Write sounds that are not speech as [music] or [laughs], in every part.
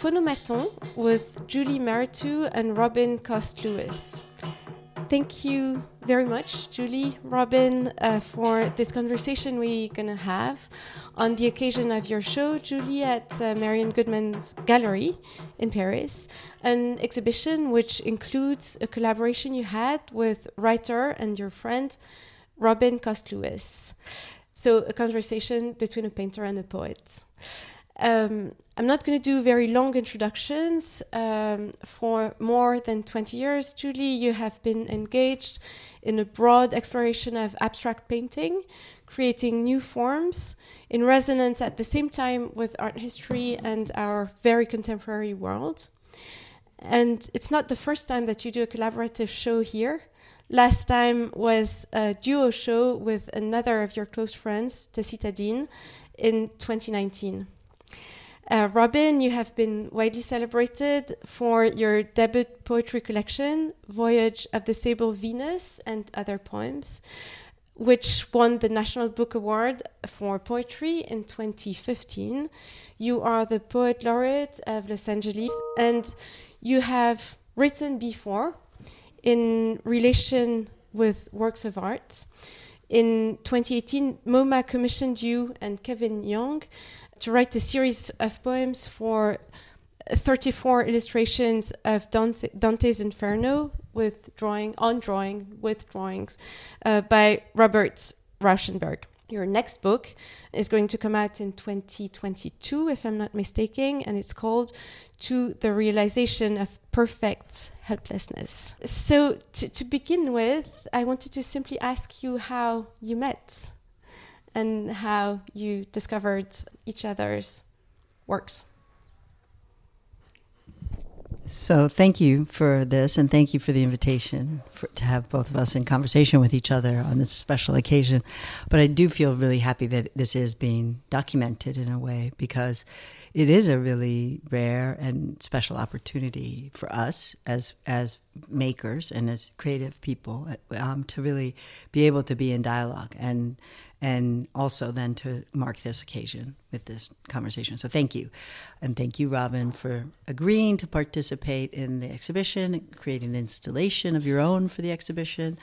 Phonomaton with Julie Mehretu and Robin Coste Lewis. Thank you very much, Julie, Robin, uh, for this conversation we're going to have on the occasion of your show, Julie, at uh, Marian Goodman's Gallery in Paris, an exhibition which includes a collaboration you had with writer and your friend Robin Coste Lewis. So, a conversation between a painter and a poet. Um, I'm not going to do very long introductions. Um, for more than 20 years, Julie, you have been engaged in a broad exploration of abstract painting, creating new forms in resonance at the same time with art history and our very contemporary world. And it's not the first time that you do a collaborative show here. Last time was a duo show with another of your close friends, Tacita Dean, in 2019. Uh, Robin, you have been widely celebrated for your debut poetry collection, Voyage of the Sable Venus and Other Poems, which won the National Book Award for Poetry in 2015. You are the Poet Laureate of Los Angeles, and you have written before in relation with works of art. In 2018, MoMA commissioned you and Kevin Young to write a series of poems for 34 illustrations of Dante's Inferno with drawing on drawing with drawings uh, by Robert Rauschenberg. Your next book is going to come out in 2022, if I'm not mistaken, and it's called To the Realization of Perfect Helplessness. So, to, to begin with, I wanted to simply ask you how you met and how you discovered each other's works. So, thank you for this, and thank you for the invitation for, to have both of us in conversation with each other on this special occasion. But I do feel really happy that this is being documented in a way because it is a really rare and special opportunity for us as as makers and as creative people um, to really be able to be in dialogue and and also then to mark this occasion with this conversation. So thank you. And thank you, Robin, for agreeing to participate in the exhibition, and create an installation of your own for the exhibition.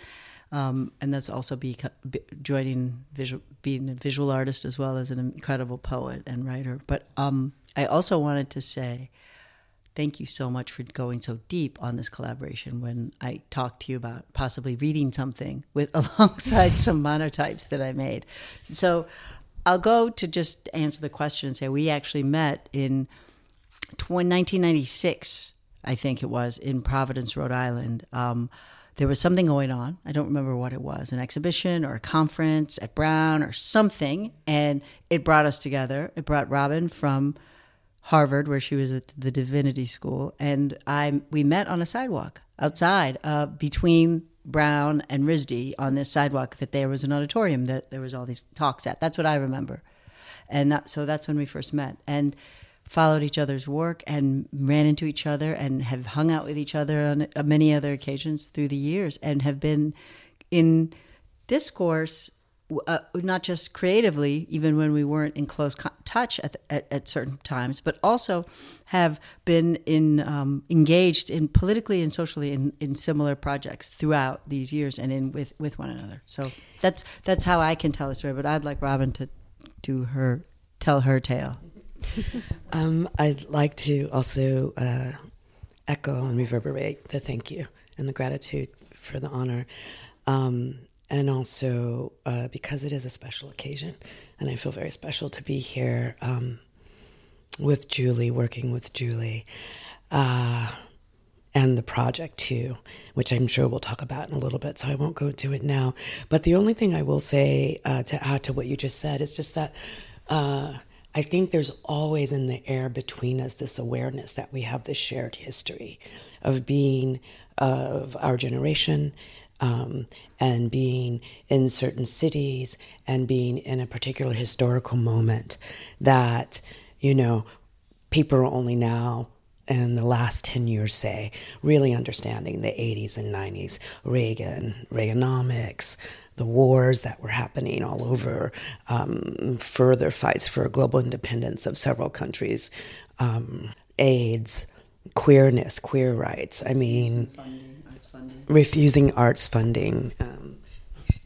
Um, and that's also be, be, joining visual, being a visual artist as well as an incredible poet and writer. But um, I also wanted to say thank you so much for going so deep on this collaboration when I talked to you about possibly reading something with [laughs] alongside some monotypes that I made. So I'll go to just answer the question and say we actually met in 1996, I think it was, in Providence, Rhode Island. Um, there was something going on. I don't remember what it was an exhibition or a conference at Brown or something. And it brought us together. It brought Robin from Harvard, where she was at the divinity school, and I we met on a sidewalk outside uh, between Brown and RISD on this sidewalk. That there was an auditorium that there was all these talks at. That's what I remember, and that, so that's when we first met and followed each other's work and ran into each other and have hung out with each other on uh, many other occasions through the years and have been in discourse uh, not just creatively, even when we weren't in close co- touch at, at, at, certain times, but also have been in um, engaged in politically and socially in, in similar projects throughout these years and in with, with one another. So that's that's how I can tell the story. But I'd like Robin to do her tell her tale. [laughs] um, I'd like to also uh, echo and reverberate the thank you and the gratitude for the honor. Um, and also uh, because it is a special occasion, and I feel very special to be here um, with Julie, working with Julie, uh, and the project too, which I'm sure we'll talk about in a little bit. So I won't go into it now. But the only thing I will say uh, to add to what you just said is just that. I think there's always in the air between us this awareness that we have this shared history of being of our generation um, and being in certain cities and being in a particular historical moment that, you know, people are only now in the last 10 years, say, really understanding the 80s and 90s, Reagan, Reaganomics, the wars that were happening all over, um, further fights for global independence of several countries. Um, AIDS, queerness, queer rights. I mean, refusing arts funding. Um,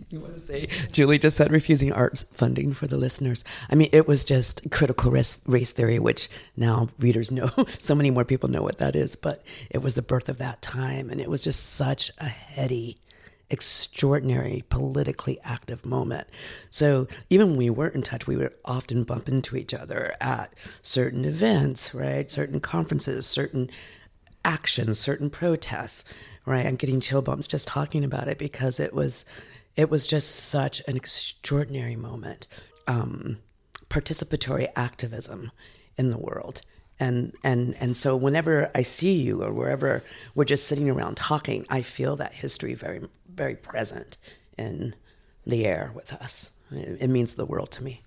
you want to say Julie just said refusing arts funding for the listeners. I mean, it was just critical race, race theory, which now readers know. [laughs] so many more people know what that is, but it was the birth of that time, and it was just such a heady extraordinary politically active moment. So even when we weren't in touch, we would often bump into each other at certain events, right? Certain conferences, certain actions, certain protests, right? I'm getting chill bumps just talking about it because it was it was just such an extraordinary moment. Um, participatory activism in the world and and and so whenever I see you or wherever we're just sitting around talking, I feel that history very very present in the air with us. It, it means the world to me.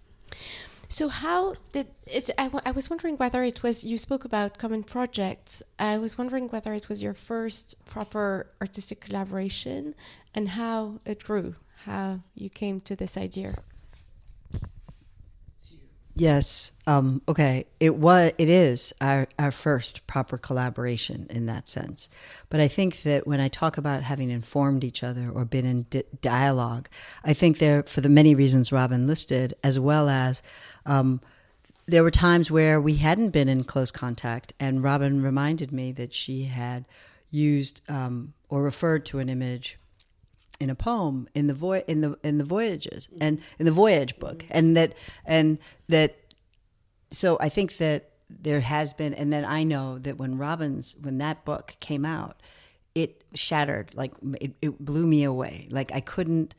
So how did it's? I, I was wondering whether it was you spoke about common projects. I was wondering whether it was your first proper artistic collaboration and how it grew, how you came to this idea. Yes. Um, okay. It was. It is our our first proper collaboration in that sense. But I think that when I talk about having informed each other or been in di- dialogue, I think there for the many reasons Robin listed, as well as um, there were times where we hadn't been in close contact, and Robin reminded me that she had used um, or referred to an image in a poem in the voy in the in the voyages and in the voyage book and that and that so i think that there has been and then i know that when Robin's when that book came out it shattered like it, it blew me away. Like i couldn't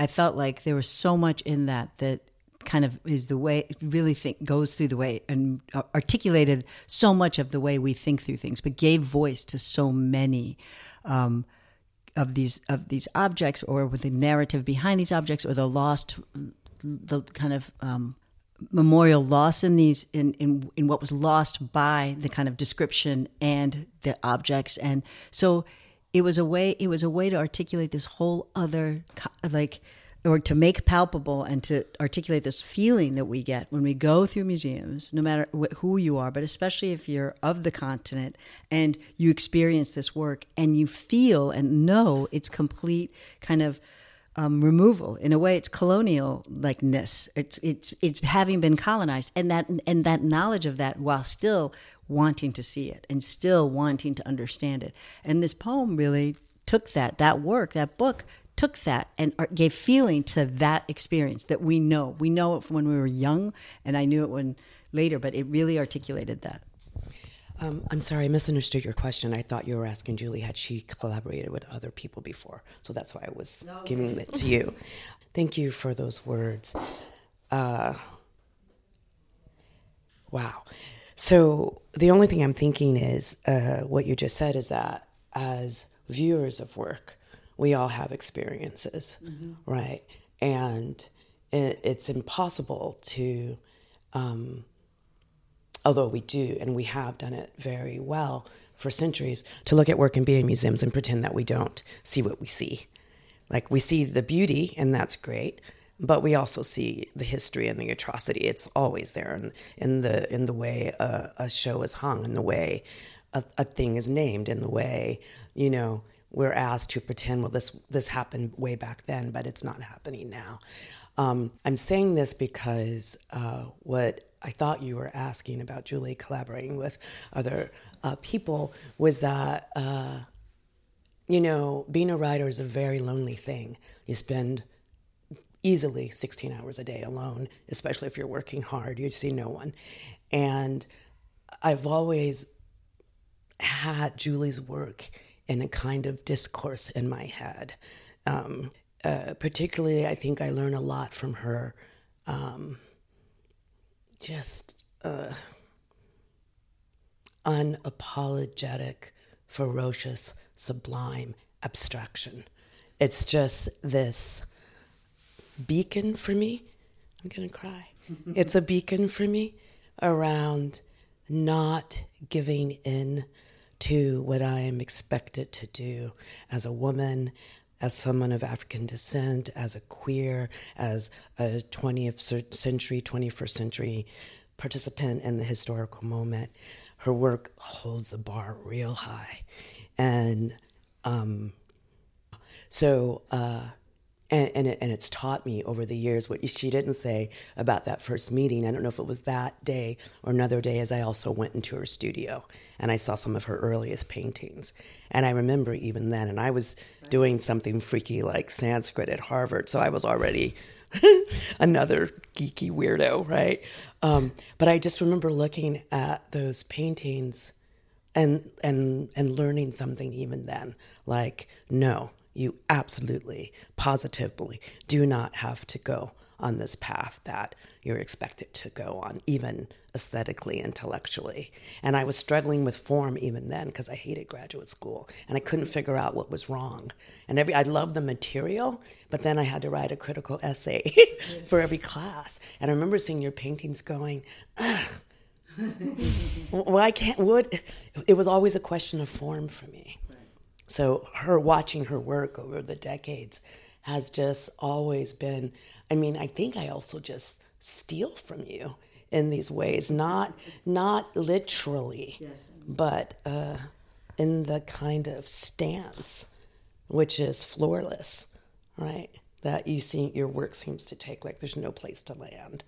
i felt like there was so much in that that kind of is the way really think goes through the way and articulated so much of the way we think through things but gave voice to so many um, of these of these objects or with the narrative behind these objects or the lost the kind of um, memorial loss in these in, in in what was lost by the kind of description and the objects. And so it was a way it was a way to articulate this whole other like or to make palpable and to articulate this feeling that we get when we go through museums, no matter wh- who you are, but especially if you're of the continent and you experience this work and you feel and know its complete kind of um, removal. In a way, it's colonial likeness. It's it's it's having been colonized, and that and that knowledge of that, while still wanting to see it and still wanting to understand it. And this poem really took that that work, that book took that and gave feeling to that experience that we know. We know it from when we were young, and I knew it when later, but it really articulated that. Um, I'm sorry, I misunderstood your question. I thought you were asking Julie had she collaborated with other people before, so that's why I was no. giving it to you. [laughs] Thank you for those words. Uh, wow. So the only thing I'm thinking is uh, what you just said is that as viewers of work, we all have experiences, mm-hmm. right? And it, it's impossible to, um, although we do, and we have done it very well for centuries, to look at work and be in museums and pretend that we don't see what we see. Like we see the beauty, and that's great, but we also see the history and the atrocity. It's always there in, in the in the way a, a show is hung, in the way a, a thing is named, in the way you know we're asked to pretend, well, this this happened way back then, but it's not happening now. Um, I'm saying this because uh, what I thought you were asking about Julie collaborating with other uh, people was that, uh, you know, being a writer is a very lonely thing. You spend easily 16 hours a day alone, especially if you're working hard. You see no one. And I've always had Julie's work in a kind of discourse in my head. Um, uh, particularly, I think I learn a lot from her. Um, just uh, unapologetic, ferocious, sublime abstraction. It's just this beacon for me. I'm going to cry. it's a beacon for me around not giving in to what I am expected to do as a woman, as someone of African descent, as a queer, as a 20th century, 21st century participant in the historical moment. her work holds the bar real high. And um, so, uh, and, and, it, and, it's taught me over the years what she didn't say about that first meeting. I don't know if it was that day or another day, as I also went into her studio and I saw some of her earliest paintings. And I remember even then, and I was doing something freaky like Sanskrit at Harvard, so I was already [laughs] another geeky weirdo, right? Um, but I just remember looking at those paintings and and and learning something even then, like no, you absolutely, positively do not have to go on this path that you're expected to go on, even aesthetically, intellectually. And I was struggling with form even then because I hated graduate school and I couldn't figure out what was wrong. And every I loved the material, but then I had to write a critical essay [laughs] for every class. And I remember seeing your paintings going, Ugh. [laughs] why can't would it was always a question of form for me. So her watching her work over the decades has just always been I mean, I think I also just steal from you in these ways, not not literally, yes. but uh, in the kind of stance, which is floorless, right? That you see your work seems to take like there's no place to land.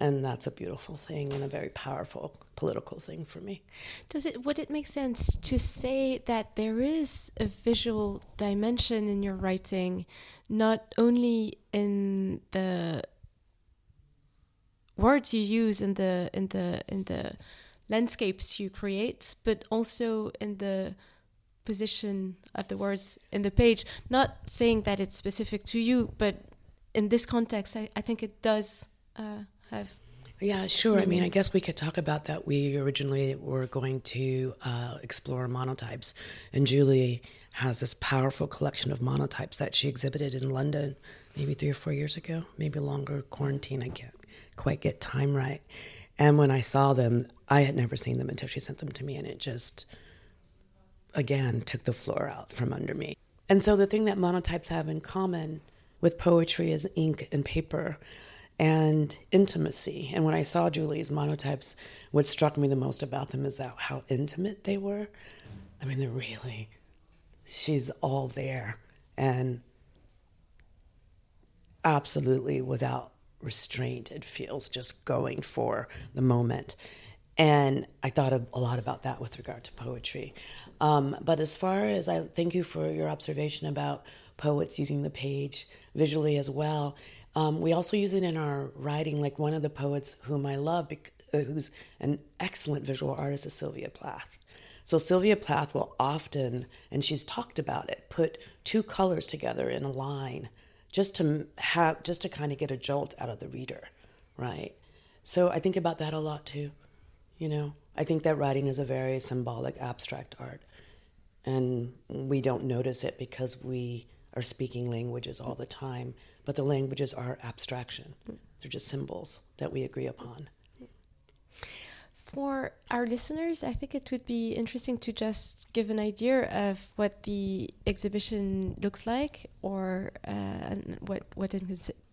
And that's a beautiful thing and a very powerful political thing for me. Does it would it make sense to say that there is a visual dimension in your writing, not only in the words you use in the in the in the landscapes you create, but also in the position of the words in the page. Not saying that it's specific to you, but in this context, I, I think it does uh, have. Yeah, sure. I mean, I guess we could talk about that. We originally were going to uh, explore monotypes, and Julie has this powerful collection of monotypes that she exhibited in London maybe three or four years ago, maybe longer. Quarantine, I can't quite get time right. And when I saw them, I had never seen them until she sent them to me, and it just, again, took the floor out from under me. And so the thing that monotypes have in common with poetry is ink and paper and intimacy. And when I saw Julie's monotypes, what struck me the most about them is that how intimate they were. I mean, they're really, she's all there and absolutely without restraint. It feels just going for the moment. And I thought a, lot about that with regard to poetry. Um, but as far as I thank you for your observation about poets using the page visually as well. Um, we also use it in our writing. Like one of the poets whom I love, bec- uh, who's an excellent visual artist, is Sylvia Plath. So Sylvia Plath will often, and she's talked about it, put two colors together in a line just to have just to kind of get a jolt out of the reader, right? So I think about that a lot too. You know, I think that writing is a very symbolic, abstract art, and we don't notice it because we are speaking languages all the time. But the languages are abstraction; they're just symbols that we agree upon for our listeners, I think it would be interesting to just give an idea of what the exhibition looks like or uh, what what it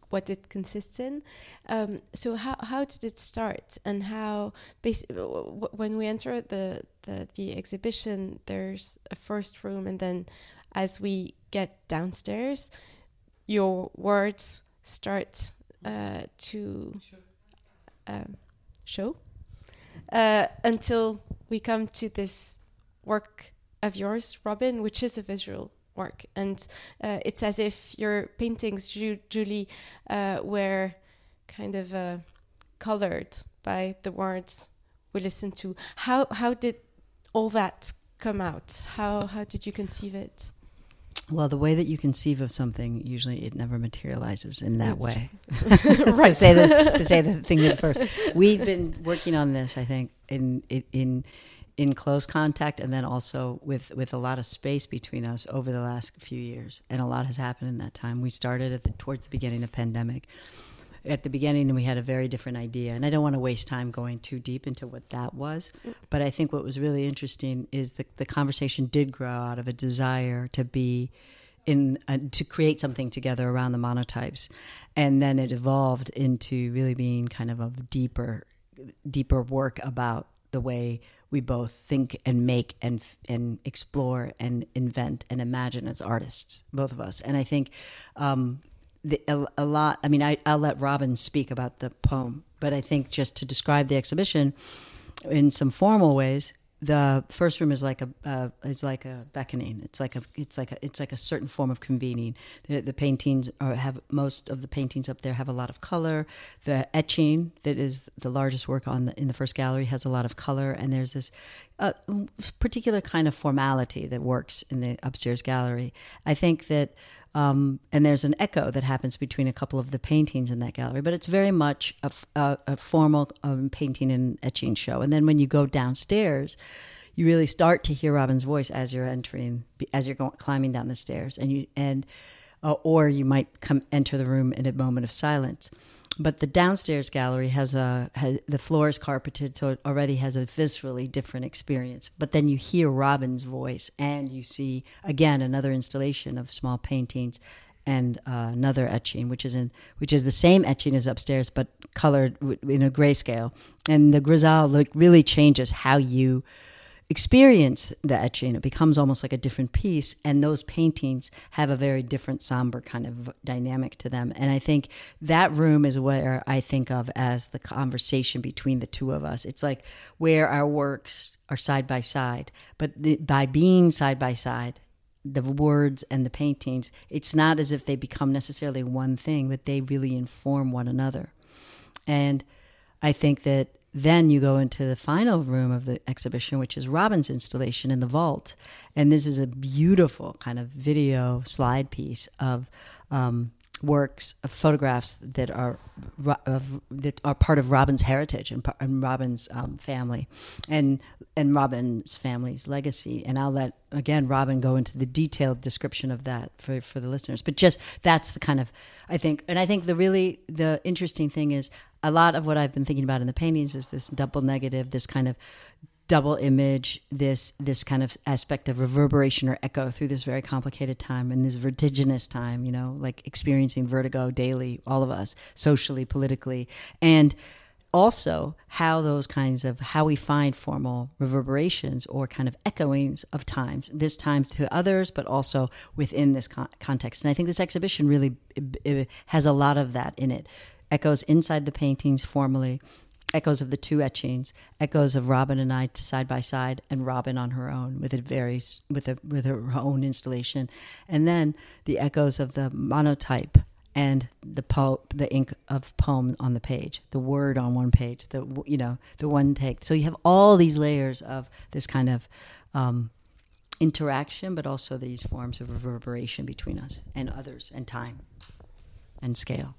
what it consists in. Um, so how how did it start and how when we enter the, the the exhibition, there's a first room and then as we get downstairs, your words start uh, to um, show uh, until we come to this work of yours, Robin, which is a visual work. And uh, it's as if your paintings, Ju Julie, uh, were kind of uh, colored by the words we listened to. How, how did all that come out? How, how did you conceive it? Well, the way that you conceive of something, usually it never materializes in that way. [laughs] [laughs] right. to say the to say the thing at first. We've been working on this, I think, in in in close contact, and then also with with a lot of space between us over the last few years, and a lot has happened in that time. We started at the towards the beginning of pandemic, at the beginning we had a very different idea and i don't want to waste time going too deep into what that was but i think what was really interesting is that the conversation did grow out of a desire to be in a, to create something together around the monotypes and then it evolved into really being kind of a deeper deeper work about the way we both think and make and and explore and invent and imagine as artists, both of us. And I think um, the, a, a, lot. I mean, I, I'll let Robin speak about the poem, but I think just to describe the exhibition in some formal ways, the first room is like a uh, is like a beckoning. It's like a it's like a it's like a certain form of convening. The, the paintings are, have most of the paintings up there have a lot of color. The etching that is the largest work on the, in the first gallery has a lot of color, and there's this uh, particular kind of formality that works in the upstairs gallery. I think that um, and there's an echo that happens between a couple of the paintings in that gallery, but it's very much a, a, a formal um, painting and etching show. And then when you go downstairs, you really start to hear Robin's voice as you're entering, as you're going, climbing down the stairs, and you and uh, or you might come enter the room in a moment of silence. But the downstairs gallery has a has, the floor is carpeted so it already has a viscerally different experience. But then you hear robin's voice and you see again another installation of small paintings and uh, another etching which is in which is the same etching as upstairs but colored in a grayscale. And the grisaille look really changes how you experience the etching, it becomes almost like a different piece. And those paintings have a very different somber kind of dynamic to them. And I think that room is where I think of as the conversation between the two of us. It's like where our works are side by side, but the, by being side by side, the words and the paintings, it's not as if they become necessarily one thing, but they really inform one another. And I think that then you go into the final room of the exhibition, which is Robin's installation in the vault. And this is a beautiful kind of video slide piece of um, works, of photographs that are of, that are part of Robin's heritage and, and Robin's um, family, and and Robin's family's legacy. And I'll let again Robin go into the detailed description of that for for the listeners. But just that's the kind of I think, and I think the really the interesting thing is a lot of what I've been thinking about in the paintings is this double negative, this kind of double image, this this kind of aspect of reverberation or echo through this very complicated time and this vertiginous time, you know, like experiencing vertigo daily, all of us, socially, politically, and also how those kinds of how we find formal reverberations or kind of echoings of times this time to others but also within this con- context. And i think this exhibition really has a lot of that in it echoes inside the paintings formally, echoes of the two etchings, echoes of Robin and I side by side, and Robin on her own with a very with a with her own installation, and then the echoes of the monotype and the po- the ink of poem on the page, the word on one page, the you know the one take. So you have all these layers of this kind of um, interaction, but also these forms of reverberation between us and others, and time, and scale.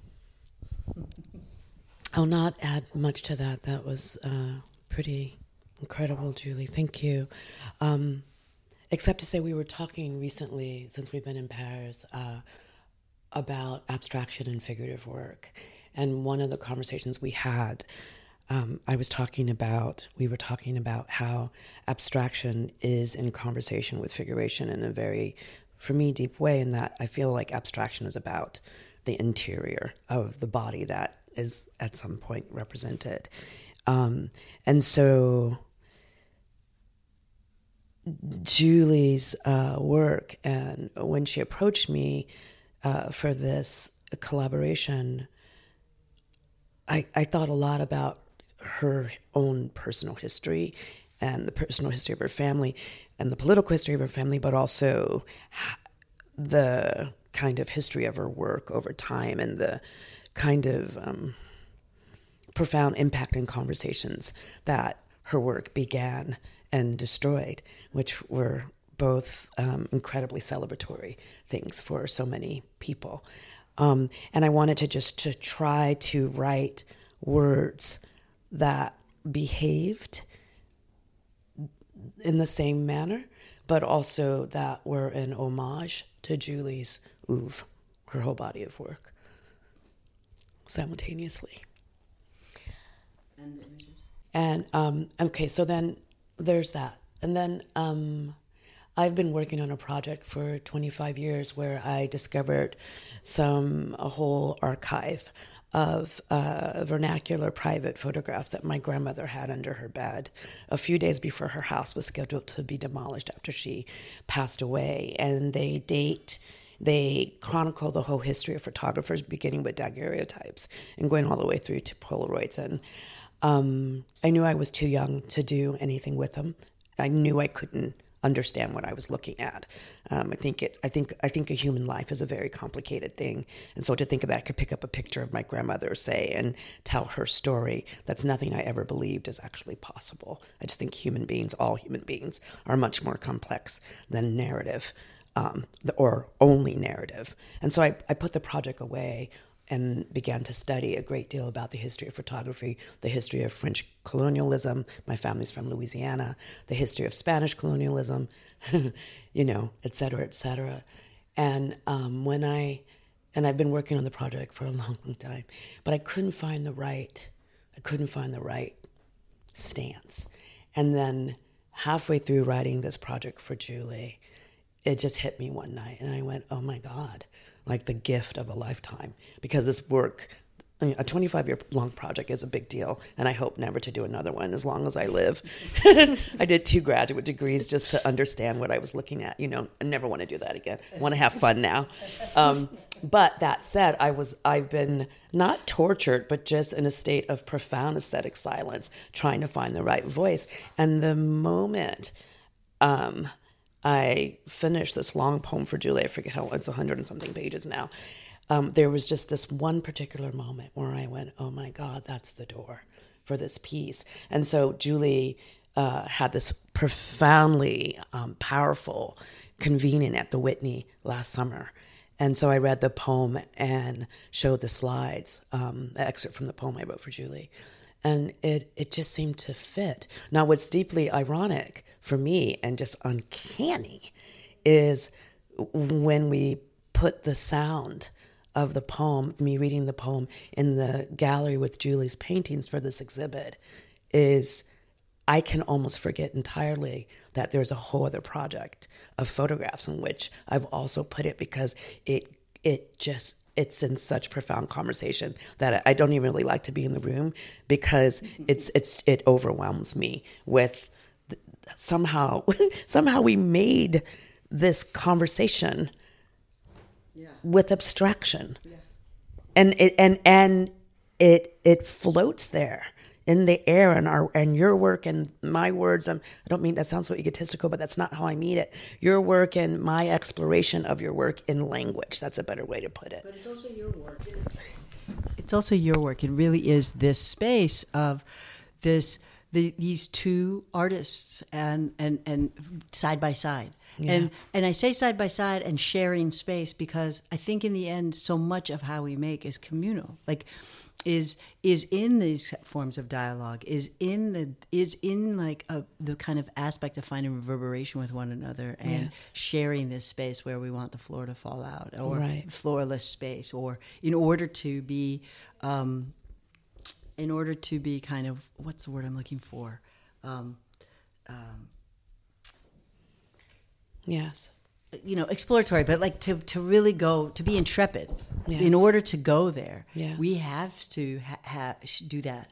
I'll not add much to that. That was uh, pretty incredible, Julie. Thank you. Um, except to say, we were talking recently, since we've been in Paris, uh, about abstraction and figurative work. And one of the conversations we had, um, I was talking about, we were talking about how abstraction is in conversation with figuration in a very, for me, deep way, in that I feel like abstraction is about the interior of the body that is at some point represented. Um, and so Julie's uh, work, and when she approached me uh, for this collaboration, I, I thought a lot about her own personal history and the personal history of her family and the political history of her family, but also the kind of history of her work over time and the kind of um, profound impact and conversations that her work began and destroyed, which were both um, incredibly celebratory things for so many people. Um, and I wanted to just to try to write words that behaved in the same manner, but also that were an homage to Julie's oeuvre, her whole body of work, simultaneously. And, and um, okay, so then there's that. And then um, I've been working on a project for 25 years where I discovered some, a whole archive of uh, vernacular private photographs that my grandmother had under her bed a few days before her house was scheduled to be demolished after she passed away. And they date, they chronicle the whole history of photographers, beginning with daguerreotypes and going all the way through to Polaroids. And um, I knew I was too young to do anything with them. I knew I couldn't understand what I was looking at. Um, I think it. I think. I think a human life is a very complicated thing, and so to think of that, I could pick up a picture of my grandmother, say, and tell her story. That's nothing I ever believed is actually possible. I just think human beings, all human beings, are much more complex than narrative, um, or only narrative. And so I, I put the project away and began to study a great deal about the history of photography, the history of French colonialism. My family's from Louisiana, the history of Spanish colonialism, [laughs] you know, et cetera, et cetera. And um, when I, and I've been working on the project for a [laughs] long, long time, but I couldn't find the right, I couldn't find the right stance. And then halfway through writing this project for Julie, it just hit me one night, and I went, "Oh my God!" Like the gift of a lifetime because this work a 25 year long project is a big deal, and I hope never to do another one as long as I live. [laughs] I did two graduate degrees just to understand what I was looking at. You know, I never want to do that again. I want to have fun now. Um, but that said, I was I've been not tortured, but just in a state of profound aesthetic silence, trying to find the right voice. And the moment um, I finished this long poem for Julie. I forget how it's a hundred and something pages now. Um, there was just this one particular moment where I went, "Oh my God, that's the door for this piece." And so Julie uh, had this profoundly um, powerful convening at the Whitney last summer. And so I read the poem and showed the slides, um, an excerpt from the poem I wrote for Julie. And it, it just seemed to fit. Now, what's deeply ironic for me and just uncanny is when we put the sound of the poem, me reading the poem in the gallery with Julie's paintings for this exhibit, is I can almost forget entirely that there's a whole other project of photographs in which I've also put it because it it just it's in such profound conversation that I don't even really like to be in the room because it's it's it overwhelms me with somehow [laughs] somehow we made this conversation yeah. with abstraction. Yeah. and it and and it it floats there in the air and our and your work and my words. Um, i don't mean that sounds so egotistical but that's not how i mean it. Your work and my exploration of your work in language. That's a better way to put it. But it's also your work it's also your work. It really is this space of this the, these two artists and and and side by side. Yeah. And and I say side by side and sharing space because I think in the end so much of how we make is communal. Like is is in these forms of dialogue is in the is in like a, the kind of aspect of finding reverberation with one another and yes. sharing this space where we want the floor to fall out or right. floorless space or in order to be um, in order to be kind of what's the word I'm looking for? Um, um, yes. You know, exploratory, but like to, to really go to be intrepid. Yes. In order to go there, yes. we have to ha- ha- do that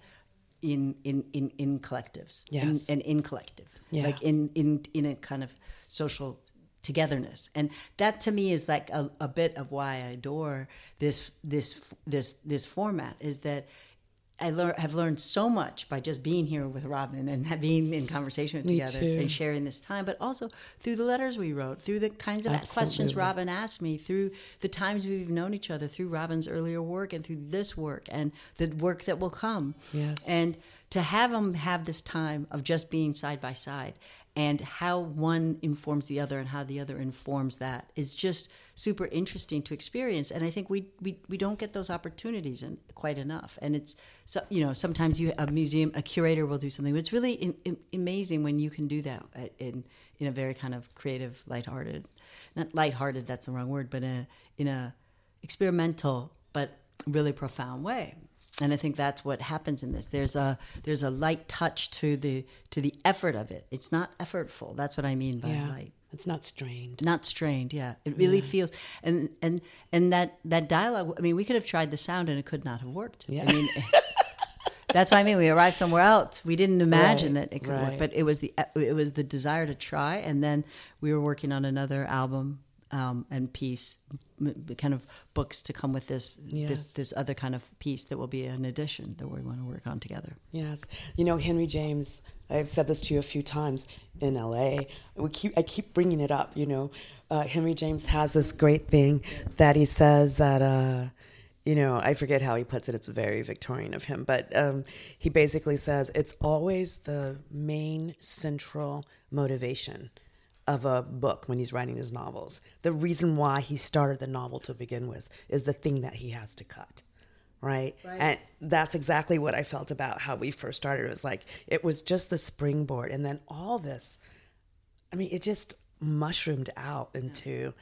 in in in in collectives. Yes. and in, in collective, yeah. like in in in a kind of social togetherness and that to me is like a, a bit of why i adore this this this this format is that I lear- have learned so much by just being here with Robin and being in conversation Me together too. and sharing this time, but also through the letters we wrote, through the kinds of Absolutely. questions Robin asked me, through the times we've known each other, through Robin's earlier work and through this work and the work that will come. Yes. And to have them have this time of just being side by side and how one informs the other and how the other informs that is just super interesting to experience. And i think we we, we don't get those opportunities in, quite enough. And it's so you know sometimes you a museum a curator will do something but it's really in, in, amazing when you can do that uh, in in a very kind of creative lighthearted not lighthearted that's the wrong word but in a, in a experimental but really profound way and I think that's what happens in this. There's a there's a light touch to the to the effort of it. It's not effortful. That's what I mean by yeah, light. It's not strained. Not strained, yeah. It really yeah. feels and and and that that dialogue. I mean, we could have tried the sound and it could not have worked. Yeah. I mean, [laughs] that's what I mean we arrived somewhere else. We didn't imagine right, that it could right. work, but it was the it was the desire to try. And then we were working on another album um, and piece, kind of books to come with this, yes. this this other kind of piece that will be an addition that we want to work on together. Yes, you know Henry James. I've said this to you a few times in LA. We keep I keep bringing it up. You know, uh, Henry James has this great thing that he says that. Uh, you know, I forget how he puts it. It's very Victorian of him, but um, he basically says it's always the main central motivation of a book when he's writing his novels. The reason why he started the novel to begin with is the thing that he has to cut. Right? right? And that's exactly what I felt about how we first started. It was like it was just the springboard and then all this I mean, it just mushroomed out into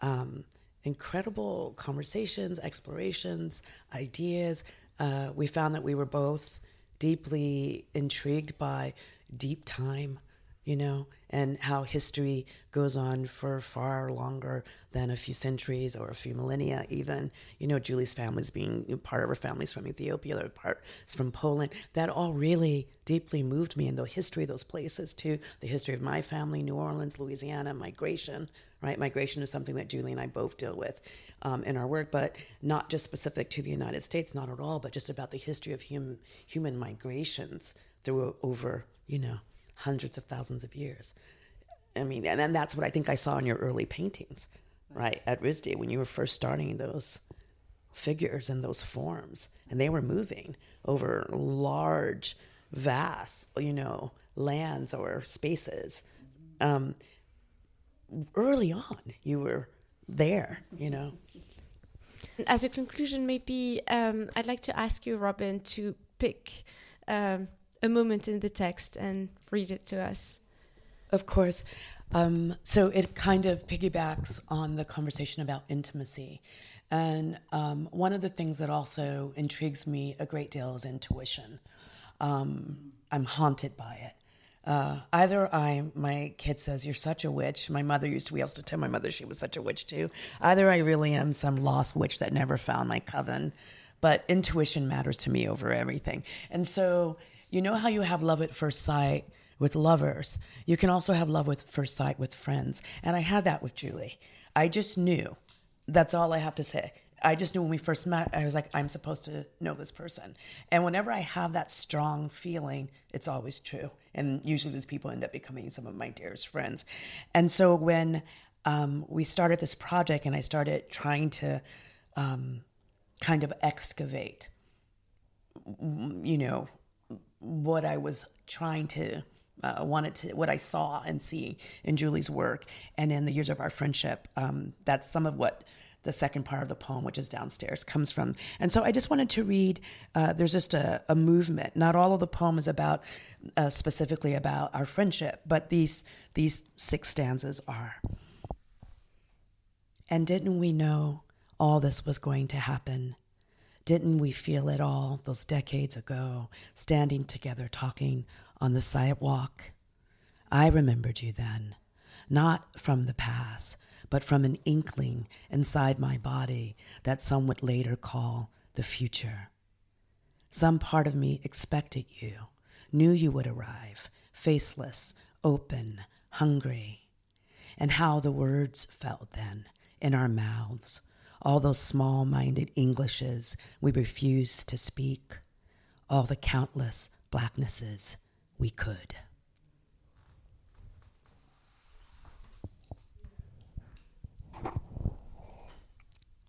um, incredible conversations, explorations, ideas. Uh, we found that we were both deeply intrigued by deep time you know, and how history goes on for far longer than a few centuries or a few millennia, even. You know, Julie's family's being part of her family's from Ethiopia, their part is from Poland. That all really deeply moved me in the history of those places, too. The history of my family, New Orleans, Louisiana, migration, right? Migration is something that Julie and I both deal with um, in our work, but not just specific to the United States, not at all, but just about the history of hum- human migrations through over, you know, hundreds of thousands of years. I mean, and then that's what I think I saw in your early paintings, right, at RISD when you were first starting those figures and those forms, and they were moving over large, vast, you know, lands or spaces. Um, early on, you were there, you know. As a conclusion, maybe um, I'd like to ask you, Robin, to pick um, a moment in the text and read it to us. Of course. Um, so it kind of piggybacks on the conversation about intimacy. And um, one of the things that also intrigues me a great deal is intuition. Um, I'm haunted by it. Uh, either I, my kid says, You're such a witch. My mother used to, we used to tell my mother she was such a witch too. Either I really am some lost witch that never found my coven, but intuition matters to me over everything. And so you know how you have love at first sight with lovers? You can also have love with first sight with friends. And I had that with Julie. I just knew. That's all I have to say. I just knew when we first met, I was like, I'm supposed to know this person. And whenever I have that strong feeling, it's always true. And usually these people end up becoming some of my dearest friends. And so when um, we started this project and I started trying to um, kind of excavate, you know, what I was trying to uh, wanted to what I saw and see in Julie's work and in the years of our friendship. Um, that's some of what the second part of the poem, which is downstairs, comes from. And so I just wanted to read. Uh, there's just a, a, movement. Not all of the poem is about uh, specifically about our friendship, but these these six stanzas are. And didn't we know all this was going to happen? Didn't we feel it all those decades ago, standing together talking on the sidewalk? I remembered you then, not from the past, but from an inkling inside my body that some would later call the future. Some part of me expected you, knew you would arrive, faceless, open, hungry. And how the words felt then in our mouths all those small minded Englishes we refused to speak, all the countless blacknesses we could.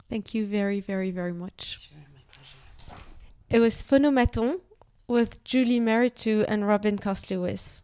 Thank you very, very, very much. Sure, my pleasure. It was Phonomaton with Julie Mehretu and Robin Coste Lewis.